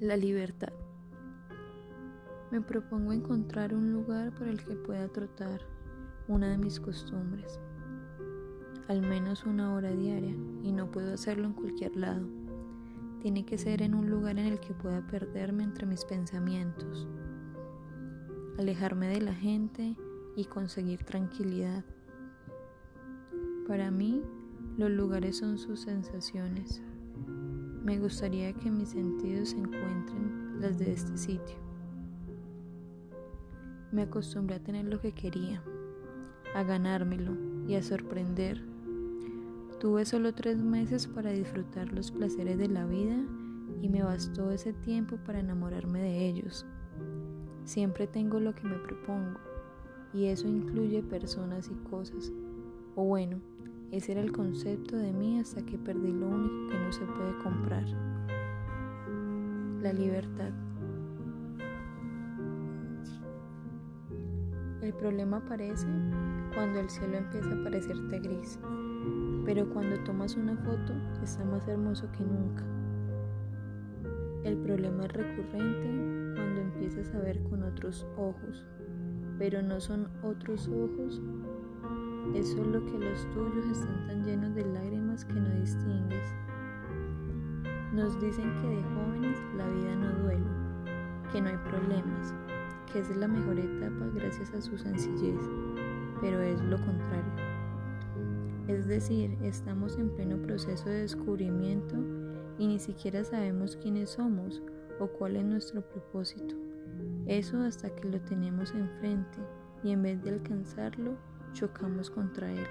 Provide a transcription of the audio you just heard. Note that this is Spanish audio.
La libertad. Me propongo encontrar un lugar por el que pueda trotar una de mis costumbres, al menos una hora diaria, y no puedo hacerlo en cualquier lado. Tiene que ser en un lugar en el que pueda perderme entre mis pensamientos, alejarme de la gente y conseguir tranquilidad. Para mí, los lugares son sus sensaciones. Me gustaría que mis sentidos se encuentren las de este sitio. Me acostumbré a tener lo que quería, a ganármelo y a sorprender. Tuve solo tres meses para disfrutar los placeres de la vida y me bastó ese tiempo para enamorarme de ellos. Siempre tengo lo que me propongo y eso incluye personas y cosas. O bueno, ese era el concepto de mí hasta que perdí lo único que no se puede comprar, la libertad. El problema aparece cuando el cielo empieza a parecerte gris, pero cuando tomas una foto está más hermoso que nunca. El problema es recurrente cuando empiezas a ver con otros ojos, pero no son otros ojos es solo que los tuyos están tan llenos de lágrimas que no distingues. Nos dicen que de jóvenes la vida no duele, que no hay problemas, que es la mejor etapa gracias a su sencillez, pero es lo contrario. Es decir, estamos en pleno proceso de descubrimiento y ni siquiera sabemos quiénes somos o cuál es nuestro propósito. Eso hasta que lo tenemos enfrente y en vez de alcanzarlo, chocamos contra él.